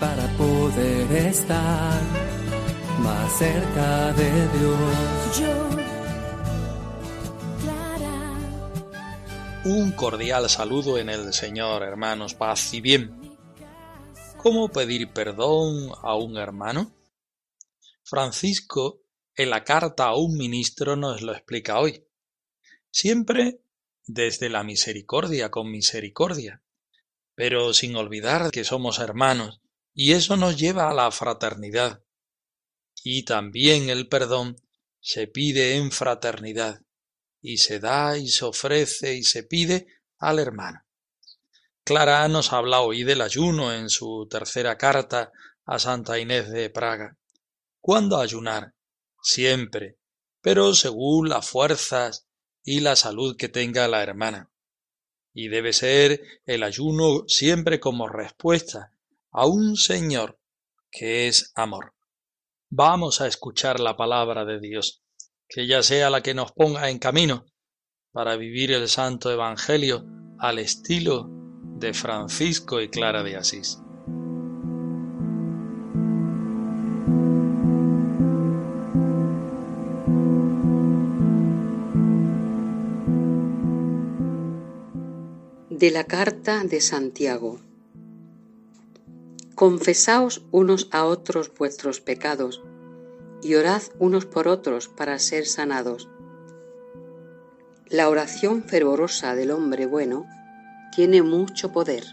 para poder estar más cerca de Dios. Un cordial saludo en el Señor, hermanos, paz y bien. ¿Cómo pedir perdón a un hermano? Francisco, en la carta a un ministro, nos lo explica hoy. Siempre desde la misericordia con misericordia, pero sin olvidar que somos hermanos, y eso nos lleva a la fraternidad. Y también el perdón se pide en fraternidad y se da y se ofrece y se pide al hermano. Clara nos habla hoy del ayuno en su tercera carta a Santa Inés de Praga. ¿Cuándo ayunar? Siempre, pero según las fuerzas y la salud que tenga la hermana. Y debe ser el ayuno siempre como respuesta a un Señor que es amor. Vamos a escuchar la palabra de Dios que ella sea la que nos ponga en camino para vivir el Santo Evangelio al estilo de Francisco y Clara de Asís. De la carta de Santiago. Confesaos unos a otros vuestros pecados y orad unos por otros para ser sanados. La oración fervorosa del hombre bueno tiene mucho poder.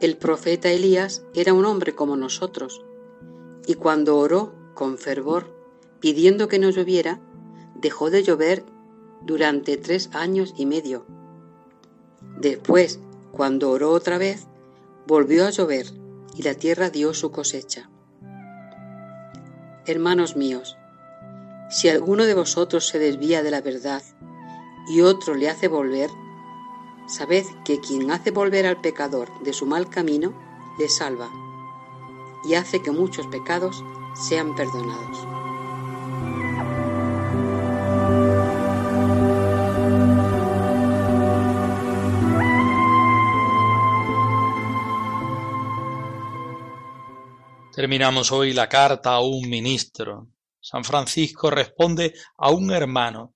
El profeta Elías era un hombre como nosotros, y cuando oró con fervor, pidiendo que no lloviera, dejó de llover durante tres años y medio. Después, cuando oró otra vez, volvió a llover y la tierra dio su cosecha. Hermanos míos, si alguno de vosotros se desvía de la verdad y otro le hace volver, sabed que quien hace volver al pecador de su mal camino, le salva y hace que muchos pecados sean perdonados. Terminamos hoy la carta a un ministro. San Francisco responde a un hermano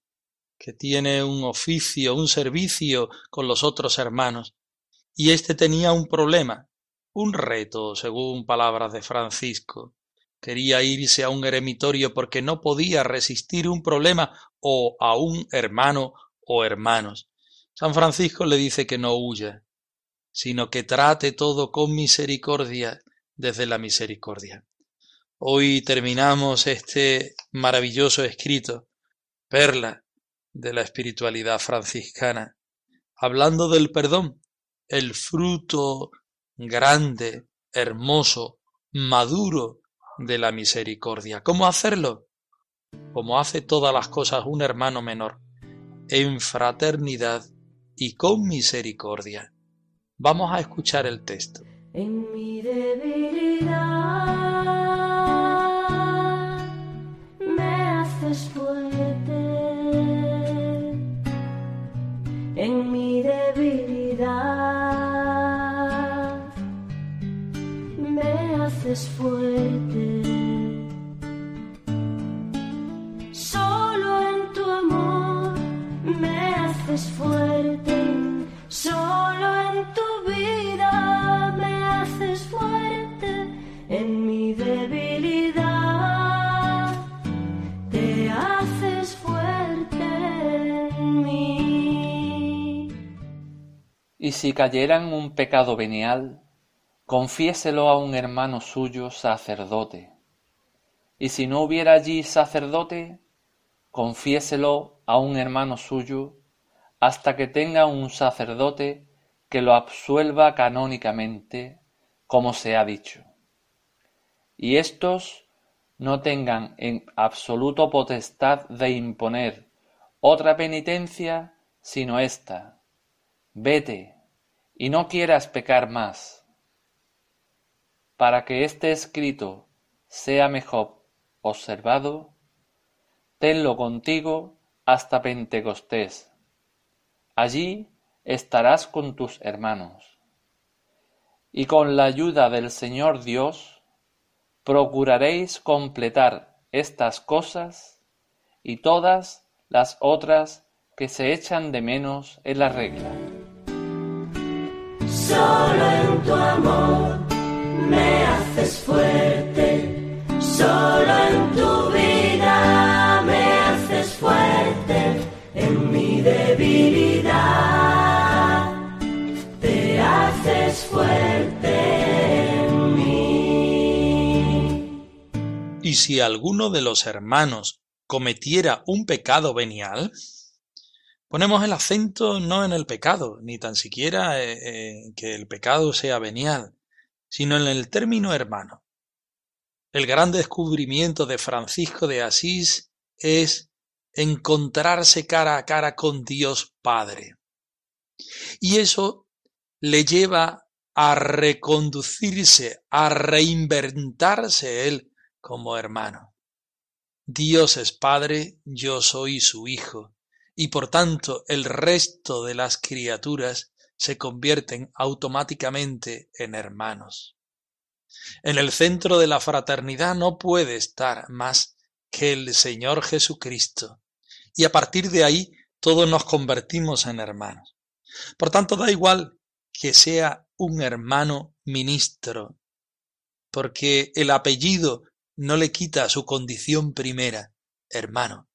que tiene un oficio, un servicio con los otros hermanos, y éste tenía un problema, un reto, según palabras de Francisco. Quería irse a un eremitorio porque no podía resistir un problema o a un hermano o hermanos. San Francisco le dice que no huya, sino que trate todo con misericordia desde la misericordia. Hoy terminamos este maravilloso escrito, perla de la espiritualidad franciscana, hablando del perdón, el fruto grande, hermoso, maduro de la misericordia. ¿Cómo hacerlo? Como hace todas las cosas un hermano menor, en fraternidad y con misericordia. Vamos a escuchar el texto en mi debilidad. Me haces fuerte en mi debilidad. Me haces fuerte solo en tu amor. Me haces fuerte solo en tu Y si cayera un pecado venial, confiéselo a un hermano suyo sacerdote. Y si no hubiera allí sacerdote, confiéselo a un hermano suyo, hasta que tenga un sacerdote que lo absuelva canónicamente, como se ha dicho. Y éstos no tengan en absoluto potestad de imponer otra penitencia sino esta. Vete, y no quieras pecar más. Para que este escrito sea mejor observado, tenlo contigo hasta Pentecostés. Allí estarás con tus hermanos. Y con la ayuda del Señor Dios, procuraréis completar estas cosas y todas las otras que se echan de menos en la regla. Solo en tu amor me haces fuerte, solo en tu vida me haces fuerte, en mi debilidad te haces fuerte en mí. Y si alguno de los hermanos cometiera un pecado venial, Ponemos el acento no en el pecado, ni tan siquiera eh, eh, que el pecado sea venial, sino en el término hermano. El gran descubrimiento de Francisco de Asís es encontrarse cara a cara con Dios Padre. Y eso le lleva a reconducirse, a reinventarse él como hermano. Dios es Padre, yo soy su Hijo y por tanto el resto de las criaturas se convierten automáticamente en hermanos. En el centro de la fraternidad no puede estar más que el Señor Jesucristo, y a partir de ahí todos nos convertimos en hermanos. Por tanto, da igual que sea un hermano ministro, porque el apellido no le quita su condición primera, hermano.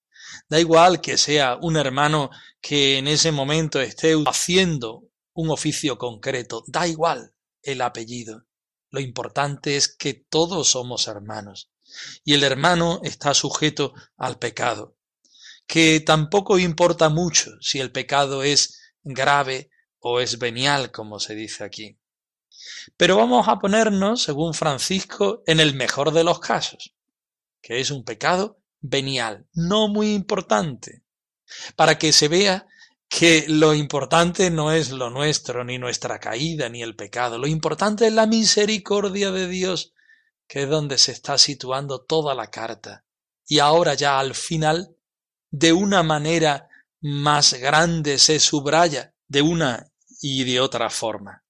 Da igual que sea un hermano que en ese momento esté haciendo un oficio concreto, da igual el apellido. Lo importante es que todos somos hermanos. Y el hermano está sujeto al pecado, que tampoco importa mucho si el pecado es grave o es venial, como se dice aquí. Pero vamos a ponernos, según Francisco, en el mejor de los casos, que es un pecado venial, no muy importante, para que se vea que lo importante no es lo nuestro, ni nuestra caída, ni el pecado, lo importante es la misericordia de Dios, que es donde se está situando toda la carta. Y ahora ya al final, de una manera más grande se subraya de una y de otra forma.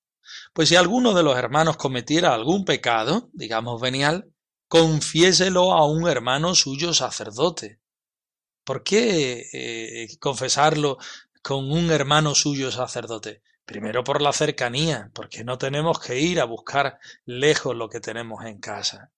Pues si alguno de los hermanos cometiera algún pecado, digamos venial, confiéselo a un hermano suyo sacerdote. ¿Por qué eh, confesarlo con un hermano suyo sacerdote? Primero por la cercanía, porque no tenemos que ir a buscar lejos lo que tenemos en casa.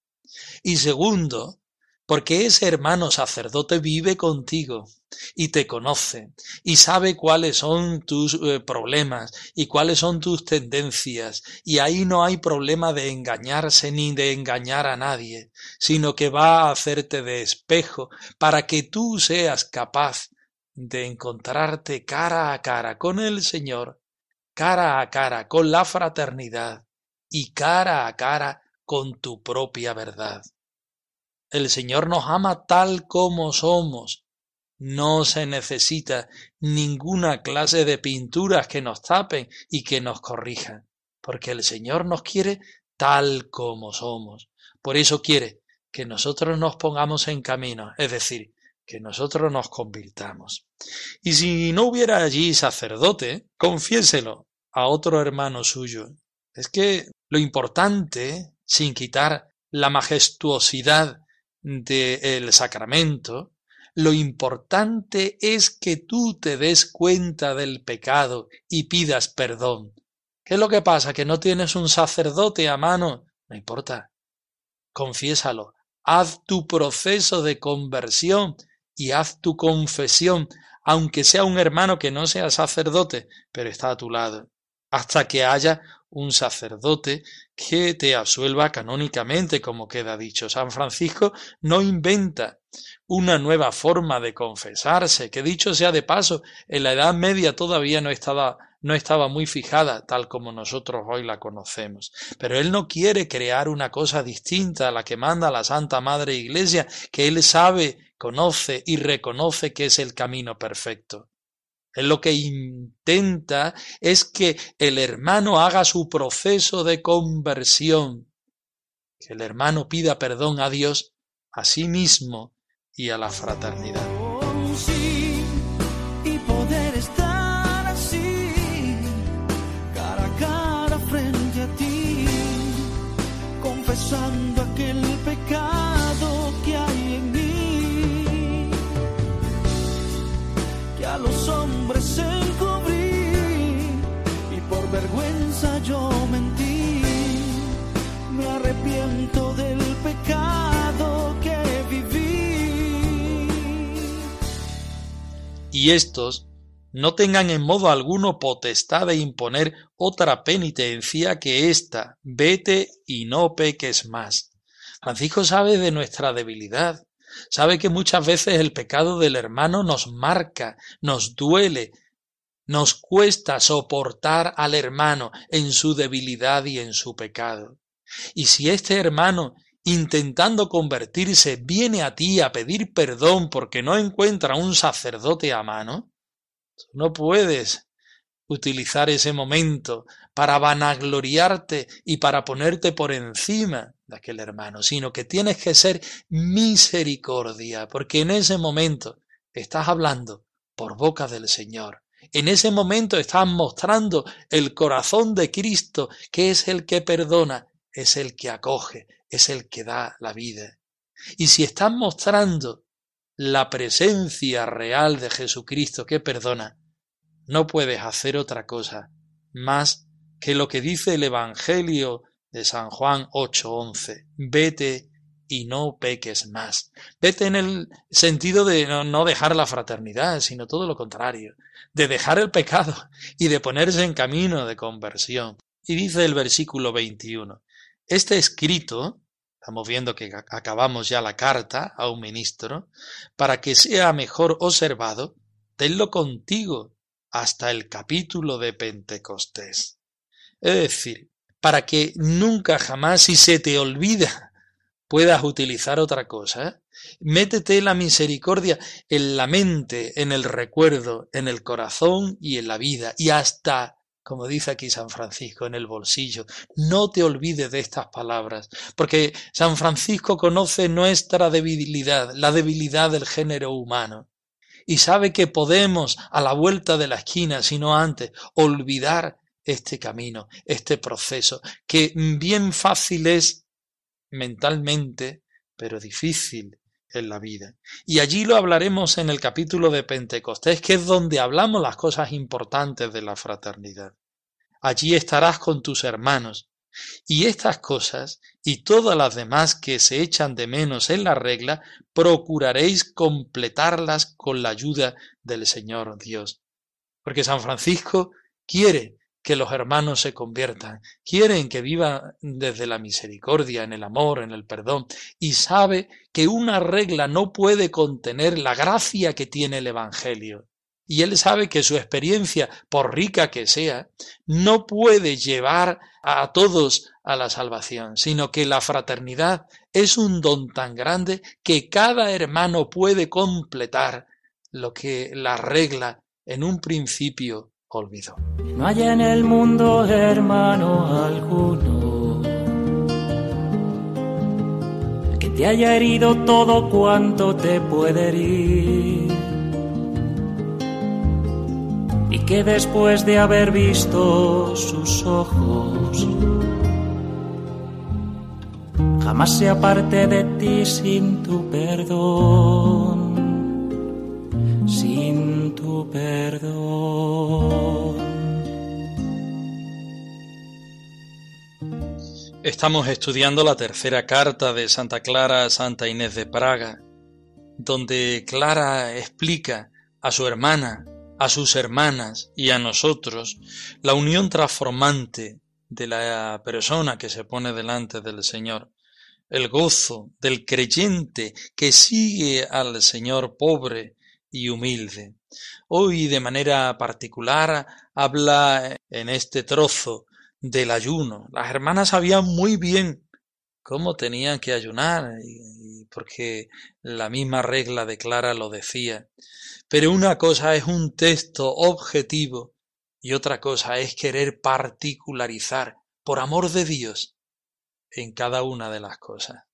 Y segundo, porque ese hermano sacerdote vive contigo y te conoce y sabe cuáles son tus eh, problemas y cuáles son tus tendencias y ahí no hay problema de engañarse ni de engañar a nadie, sino que va a hacerte de espejo para que tú seas capaz de encontrarte cara a cara con el Señor, cara a cara con la fraternidad y cara a cara con tu propia verdad. El Señor nos ama tal como somos. No se necesita ninguna clase de pinturas que nos tapen y que nos corrijan, porque el Señor nos quiere tal como somos. Por eso quiere que nosotros nos pongamos en camino, es decir, que nosotros nos convirtamos. Y si no hubiera allí sacerdote, confiéselo a otro hermano suyo. Es que lo importante, sin quitar la majestuosidad del sacramento, lo importante es que tú te des cuenta del pecado y pidas perdón. ¿Qué es lo que pasa? ¿Que no tienes un sacerdote a mano? No importa. Confiésalo. Haz tu proceso de conversión y haz tu confesión, aunque sea un hermano que no sea sacerdote, pero está a tu lado, hasta que haya un sacerdote que te absuelva canónicamente, como queda dicho. San Francisco no inventa una nueva forma de confesarse, que dicho sea de paso, en la Edad Media todavía no estaba, no estaba muy fijada tal como nosotros hoy la conocemos. Pero él no quiere crear una cosa distinta a la que manda la Santa Madre Iglesia, que él sabe, conoce y reconoce que es el camino perfecto. Él lo que intenta es que el hermano haga su proceso de conversión, que el hermano pida perdón a Dios, a sí mismo y a la fraternidad. Y estos no tengan en modo alguno potestad de imponer otra penitencia que esta, vete y no peques más. Francisco sabe de nuestra debilidad, sabe que muchas veces el pecado del hermano nos marca, nos duele, nos cuesta soportar al hermano en su debilidad y en su pecado. Y si este hermano intentando convertirse, viene a ti a pedir perdón porque no encuentra un sacerdote a mano, no puedes utilizar ese momento para vanagloriarte y para ponerte por encima de aquel hermano, sino que tienes que ser misericordia, porque en ese momento estás hablando por boca del Señor. En ese momento estás mostrando el corazón de Cristo, que es el que perdona, es el que acoge, es el que da la vida. Y si estás mostrando la presencia real de Jesucristo que perdona, no puedes hacer otra cosa más que lo que dice el Evangelio de San Juan 8:11. Vete y no peques más. Vete en el sentido de no, no, dejar la fraternidad, sino todo lo contrario, de dejar el pecado y de ponerse en camino de conversión. Y dice el versículo 21, este escrito, estamos viendo que acabamos ya la carta a un ministro, para que sea mejor observado, tenlo contigo hasta el capítulo de Pentecostés. Es decir, para que nunca jamás, si se te olvida, puedas utilizar otra cosa, métete la misericordia en la mente, en el recuerdo, en el corazón y en la vida, y hasta como dice aquí San Francisco, en el bolsillo. No te olvides de estas palabras, porque San Francisco conoce nuestra debilidad, la debilidad del género humano, y sabe que podemos, a la vuelta de la esquina, sino antes, olvidar este camino, este proceso, que bien fácil es mentalmente, pero difícil en la vida. Y allí lo hablaremos en el capítulo de Pentecostés, que es donde hablamos las cosas importantes de la fraternidad. Allí estarás con tus hermanos. Y estas cosas y todas las demás que se echan de menos en la regla, procuraréis completarlas con la ayuda del Señor Dios. Porque San Francisco quiere que los hermanos se conviertan, quieren que vivan desde la misericordia, en el amor, en el perdón, y sabe que una regla no puede contener la gracia que tiene el Evangelio. Y él sabe que su experiencia, por rica que sea, no puede llevar a todos a la salvación, sino que la fraternidad es un don tan grande que cada hermano puede completar lo que la regla en un principio olvidó. No hay en el mundo hermano alguno que te haya herido todo cuanto te puede herir. Y que después de haber visto sus ojos, jamás se aparte de ti sin tu perdón, perdón. Estamos estudiando la tercera carta de Santa Clara a Santa Inés de Praga, donde Clara explica a su hermana, a sus hermanas y a nosotros la unión transformante de la persona que se pone delante del Señor, el gozo del creyente que sigue al Señor pobre y humilde. Hoy de manera particular habla en este trozo del ayuno. Las hermanas sabían muy bien cómo tenían que ayunar, porque la misma regla de Clara lo decía. Pero una cosa es un texto objetivo y otra cosa es querer particularizar, por amor de Dios, en cada una de las cosas.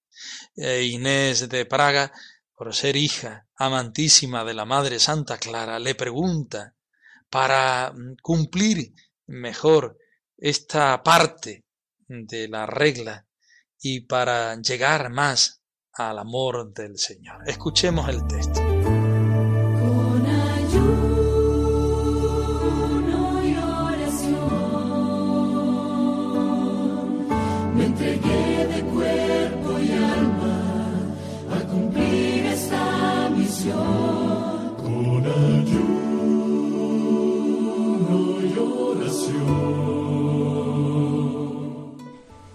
Eh, Inés de Praga, por ser hija amantísima de la Madre Santa Clara, le pregunta para mm, cumplir mejor esta parte de la regla y para llegar más al amor del Señor. Escuchemos el texto.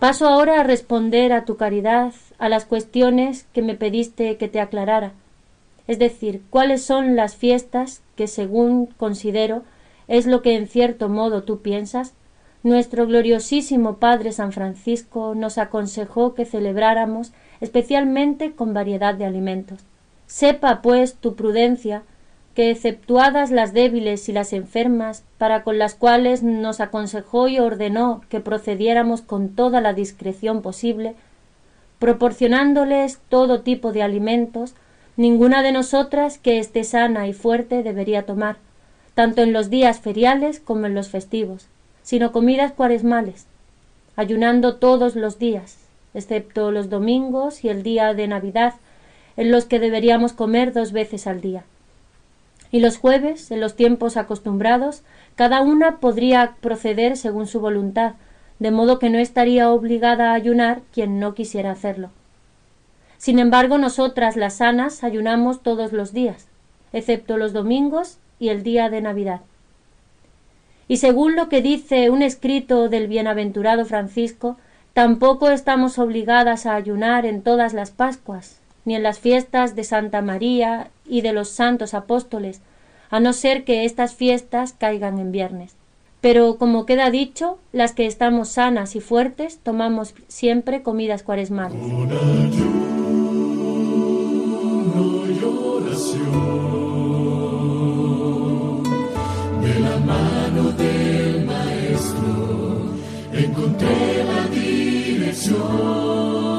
Paso ahora a responder a tu caridad a las cuestiones que me pediste que te aclarara, es decir, cuáles son las fiestas que, según considero, es lo que en cierto modo tú piensas, nuestro gloriosísimo Padre San Francisco nos aconsejó que celebráramos especialmente con variedad de alimentos. Sepa, pues, tu prudencia que exceptuadas las débiles y las enfermas, para con las cuales nos aconsejó y ordenó que procediéramos con toda la discreción posible, proporcionándoles todo tipo de alimentos, ninguna de nosotras que esté sana y fuerte debería tomar, tanto en los días feriales como en los festivos, sino comidas cuaresmales, ayunando todos los días, excepto los domingos y el día de Navidad, en los que deberíamos comer dos veces al día y los jueves, en los tiempos acostumbrados, cada una podría proceder según su voluntad, de modo que no estaría obligada a ayunar quien no quisiera hacerlo. Sin embargo, nosotras las sanas ayunamos todos los días, excepto los domingos y el día de Navidad. Y según lo que dice un escrito del bienaventurado Francisco, tampoco estamos obligadas a ayunar en todas las Pascuas, ni en las fiestas de Santa María y de los santos apóstoles, a no ser que estas fiestas caigan en viernes. Pero, como queda dicho, las que estamos sanas y fuertes tomamos siempre comidas cuaresmales. De la mano del maestro encontré la dirección.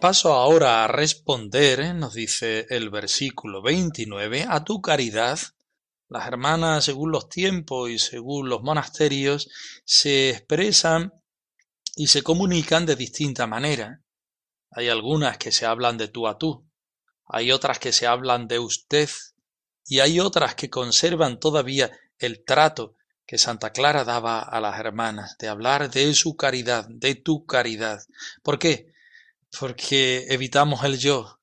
Paso ahora a responder, nos dice el versículo 29, a tu caridad. Las hermanas, según los tiempos y según los monasterios, se expresan y se comunican de distinta manera. Hay algunas que se hablan de tú a tú, hay otras que se hablan de usted, y hay otras que conservan todavía el trato que Santa Clara daba a las hermanas, de hablar de su caridad, de tu caridad. ¿Por qué? Porque evitamos el yo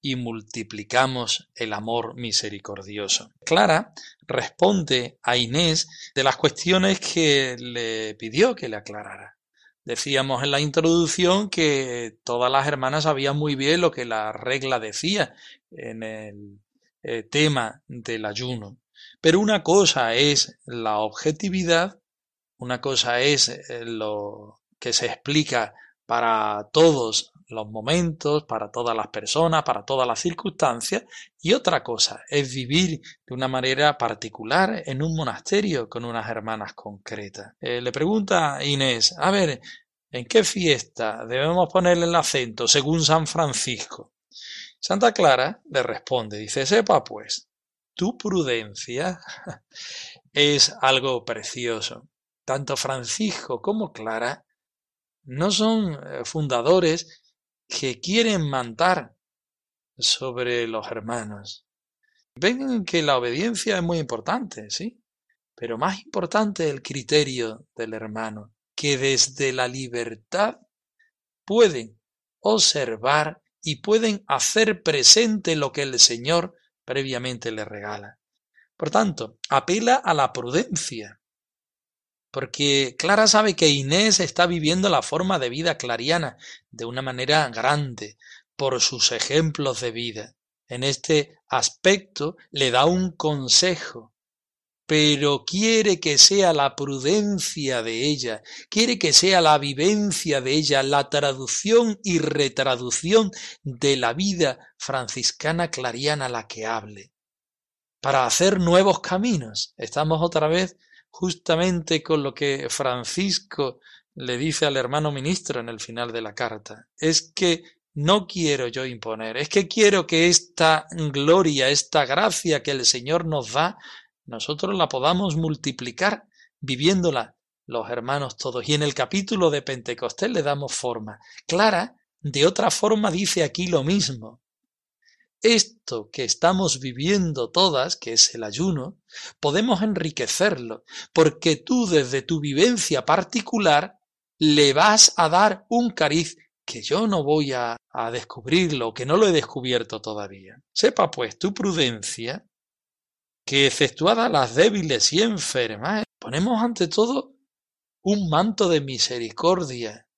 y multiplicamos el amor misericordioso. Clara responde a Inés de las cuestiones que le pidió que le aclarara. Decíamos en la introducción que todas las hermanas sabían muy bien lo que la regla decía en el eh, tema del ayuno. Pero una cosa es la objetividad, una cosa es eh, lo que se explica para todos los momentos, para todas las personas, para todas las circunstancias, y otra cosa es vivir de una manera particular en un monasterio con unas hermanas concretas. Eh, le pregunta Inés, a ver, ¿en qué fiesta debemos ponerle el acento según San Francisco? Santa Clara le responde, dice, sepa pues, tu prudencia es algo precioso. Tanto Francisco como Clara no son eh, fundadores que quieren mandar sobre los hermanos. Ven que la obediencia es muy importante, sí, pero más importante el criterio del hermano, que desde la libertad pueden observar y pueden hacer presente lo que el Señor previamente le regala. Por tanto, apela a la prudencia, porque Clara sabe que Inés está viviendo la forma de vida clariana de una manera grande por sus ejemplos de vida. En este aspecto le da un consejo, pero quiere que sea la prudencia de ella, quiere que sea la vivencia de ella, la traducción y retraducción de la vida franciscana clariana la que hable, para hacer nuevos caminos. Estamos otra vez justamente con lo que Francisco le dice al hermano ministro en el final de la carta. Es que no quiero yo imponer, es que quiero que esta gloria, esta gracia que el Señor nos da, nosotros la podamos multiplicar viviéndola los hermanos todos. Y en el capítulo de Pentecostés le damos forma. Clara, de otra forma, dice aquí lo mismo esto que estamos viviendo todas, que es el ayuno, podemos enriquecerlo, porque tú desde tu vivencia particular le vas a dar un cariz que yo no voy a, descubrirlo, que no lo he descubierto todavía. Sepa pues tu prudencia, que efectuada las débiles y enfermas, ponemos ante todo un manto de misericordia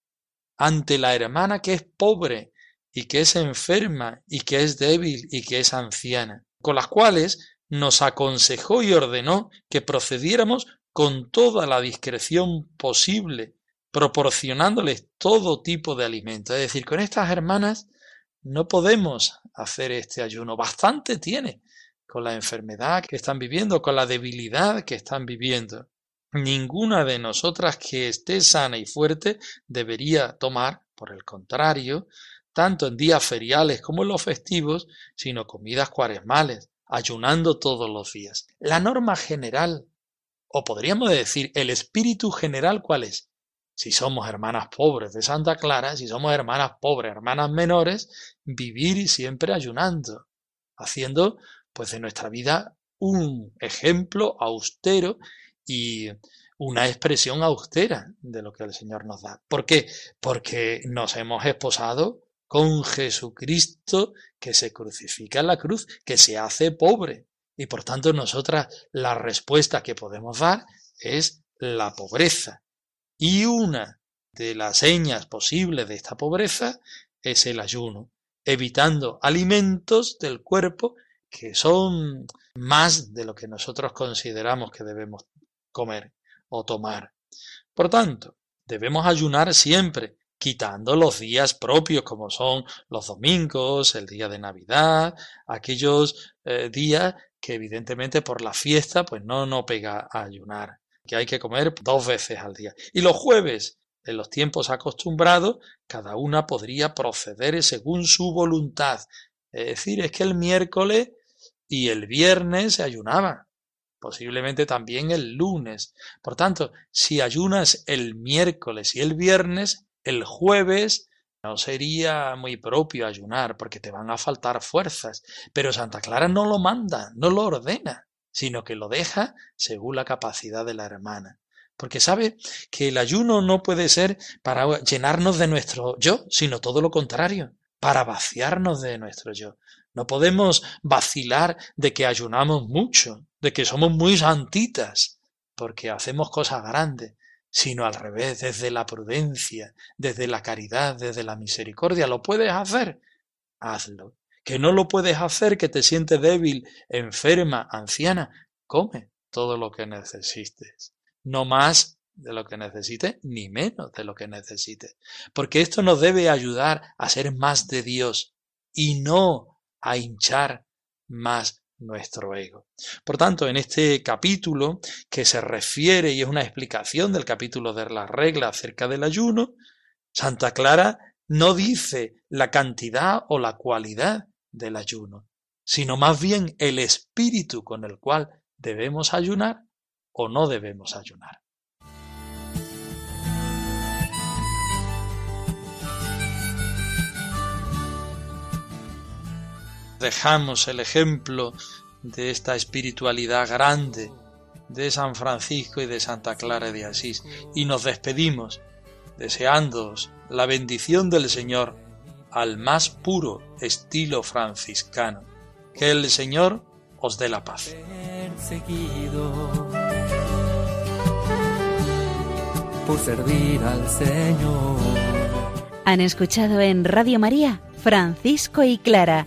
ante la hermana que es pobre, y que es enferma y que es débil y que es anciana, con las cuales nos aconsejó y ordenó que procediéramos con toda la discreción posible, proporcionándoles todo tipo de alimento. Es decir, con estas hermanas no podemos hacer este ayuno. Bastante tiene con la enfermedad que están viviendo, con la debilidad que están viviendo. Ninguna de nosotras que esté sana y fuerte debería tomar, por el contrario, tanto en días feriales como en los festivos, sino comidas cuaresmales, ayunando todos los días. La norma general, o podríamos decir el espíritu general, ¿cuál es? Si somos hermanas pobres de Santa Clara, si somos hermanas pobres, hermanas menores, vivir siempre ayunando, haciendo pues de nuestra vida un ejemplo austero y una expresión austera de lo que el Señor nos da. ¿Por qué? Porque nos hemos esposado con Jesucristo que se crucifica en la cruz, que se hace pobre. Y por tanto nosotras la respuesta que podemos dar es la pobreza. Y una de las señas posibles de esta pobreza es el ayuno, evitando alimentos del cuerpo que son más de lo que nosotros consideramos que debemos comer o tomar. Por tanto, debemos ayunar siempre, quitando los días propios como son los domingos, el día de Navidad, aquellos eh, días que evidentemente por la fiesta pues no no pega a ayunar, que hay que comer dos veces al día. Y los jueves, en los tiempos acostumbrados, cada una podría proceder según su voluntad. Es decir, es que el miércoles y el viernes se ayunaba, posiblemente también el lunes. Por tanto, si ayunas el miércoles y el viernes, el jueves no sería muy propio ayunar porque te van a faltar fuerzas, pero Santa Clara no lo manda, no lo ordena, sino que lo deja según la capacidad de la hermana. Porque sabe que el ayuno no puede ser para llenarnos de nuestro yo, sino todo lo contrario, para vaciarnos de nuestro yo. No podemos vacilar de que ayunamos mucho, de que somos muy santitas, porque hacemos cosas grandes, sino al revés, desde la prudencia, desde la caridad, desde la misericordia. ¿Lo puedes hacer? Hazlo. Que no lo puedes hacer, que te sientes débil, enferma, anciana, come todo lo que necesites. No más de lo que necesites, ni menos de lo que necesites. Porque esto nos debe ayudar a ser más de Dios y no a hinchar más nuestro ego. Por tanto, en este capítulo, que se refiere y es una explicación del capítulo de la regla acerca del ayuno, Santa Clara no dice la cantidad o la cualidad del ayuno, sino más bien el espíritu con el cual debemos ayunar o no debemos ayunar. Dejamos el ejemplo de esta espiritualidad grande de San Francisco y de Santa Clara de Asís y nos despedimos deseándoos la bendición del Señor al más puro estilo franciscano. Que el Señor os dé la paz. por servir al Señor. Han escuchado en Radio María Francisco y Clara,